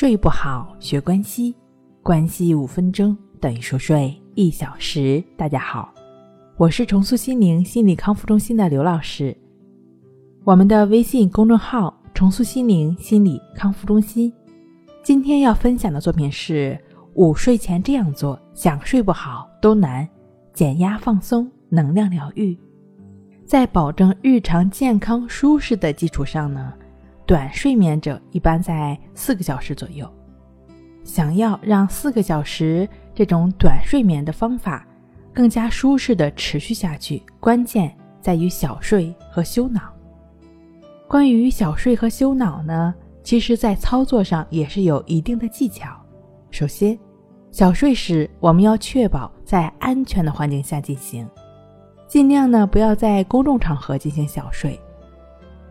睡不好，学关西，关系五分钟等于熟睡一小时。大家好，我是重塑心灵心理康复中心的刘老师。我们的微信公众号“重塑心灵心理康复中心”，今天要分享的作品是：午睡前这样做，想睡不好都难。减压放松，能量疗愈，在保证日常健康舒适的基础上呢？短睡眠者一般在四个小时左右。想要让四个小时这种短睡眠的方法更加舒适的持续下去，关键在于小睡和休脑。关于小睡和休脑呢，其实在操作上也是有一定的技巧。首先，小睡时我们要确保在安全的环境下进行，尽量呢不要在公众场合进行小睡。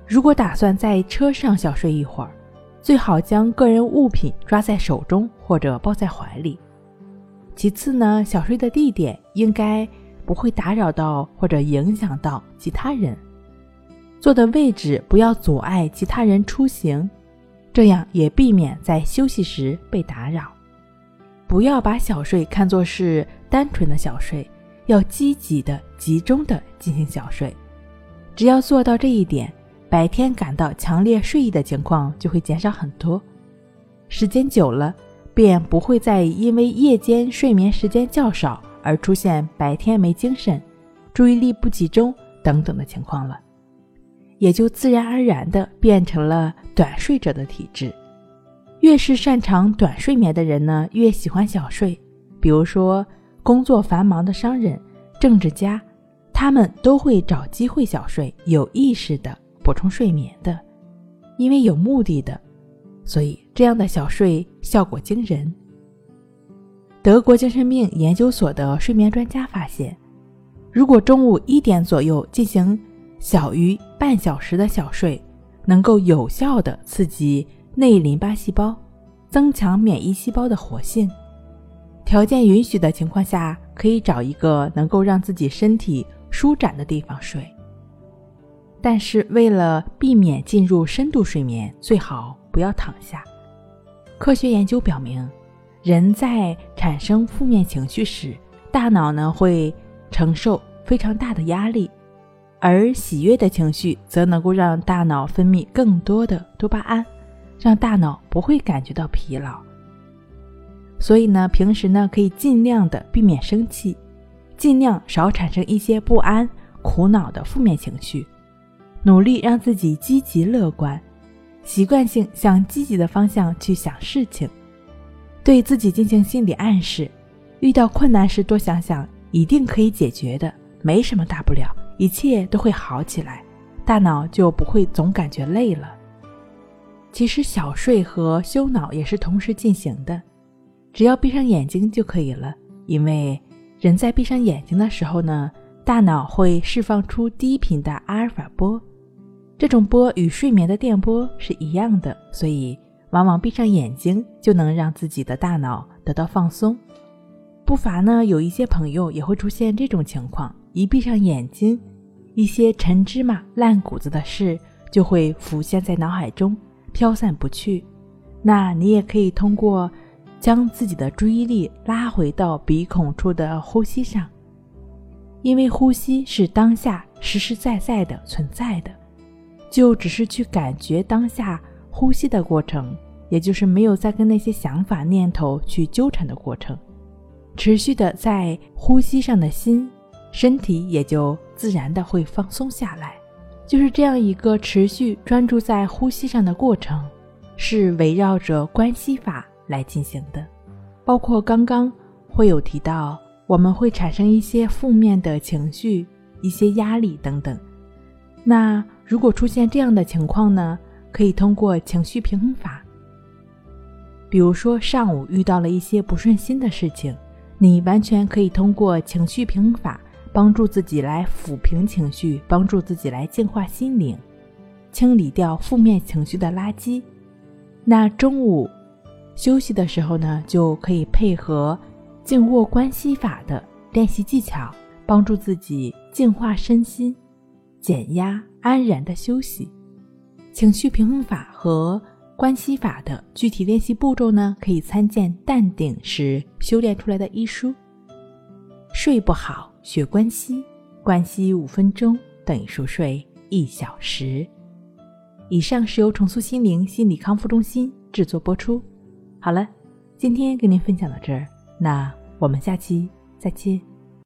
如果打算在车上小睡一会儿，最好将个人物品抓在手中或者抱在怀里。其次呢，小睡的地点应该不会打扰到或者影响到其他人，坐的位置不要阻碍其他人出行，这样也避免在休息时被打扰。不要把小睡看作是单纯的小睡，要积极的、集中的进行小睡。只要做到这一点。白天感到强烈睡意的情况就会减少很多，时间久了，便不会再因为夜间睡眠时间较少而出现白天没精神、注意力不集中等等的情况了，也就自然而然的变成了短睡者的体质。越是擅长短睡眠的人呢，越喜欢小睡。比如说，工作繁忙的商人、政治家，他们都会找机会小睡，有意识的。补充睡眠的，因为有目的的，所以这样的小睡效果惊人。德国精神病研究所的睡眠专家发现，如果中午一点左右进行小于半小时的小睡，能够有效的刺激内淋巴细胞，增强免疫细胞的活性。条件允许的情况下，可以找一个能够让自己身体舒展的地方睡。但是为了避免进入深度睡眠，最好不要躺下。科学研究表明，人在产生负面情绪时，大脑呢会承受非常大的压力，而喜悦的情绪则能够让大脑分泌更多的多巴胺，让大脑不会感觉到疲劳。所以呢，平时呢可以尽量的避免生气，尽量少产生一些不安、苦恼的负面情绪。努力让自己积极乐观，习惯性向积极的方向去想事情，对自己进行心理暗示。遇到困难时多想想，一定可以解决的，没什么大不了，一切都会好起来，大脑就不会总感觉累了。其实小睡和休脑也是同时进行的，只要闭上眼睛就可以了。因为人在闭上眼睛的时候呢，大脑会释放出低频的阿尔法波。这种波与睡眠的电波是一样的，所以往往闭上眼睛就能让自己的大脑得到放松。不乏呢，有一些朋友也会出现这种情况：一闭上眼睛，一些陈芝麻烂谷子的事就会浮现在脑海中，飘散不去。那你也可以通过将自己的注意力拉回到鼻孔处的呼吸上，因为呼吸是当下实实在在的存在的。就只是去感觉当下呼吸的过程，也就是没有再跟那些想法念头去纠缠的过程，持续的在呼吸上的心，身体也就自然的会放松下来。就是这样一个持续专注在呼吸上的过程，是围绕着关系法来进行的。包括刚刚会有提到，我们会产生一些负面的情绪、一些压力等等。那如果出现这样的情况呢？可以通过情绪平衡法，比如说上午遇到了一些不顺心的事情，你完全可以通过情绪平衡法帮助自己来抚平情绪，帮助自己来净化心灵，清理掉负面情绪的垃圾。那中午休息的时候呢，就可以配合静卧关系法的练习技巧，帮助自己净化身心。减压、安然的休息，情绪平衡法和关系法的具体练习步骤呢，可以参见《淡定是修炼出来的》一书。睡不好学关系，关系五分钟等于熟睡一小时。以上是由重塑心灵心理康复中心制作播出。好了，今天跟您分享到这儿，那我们下期再见。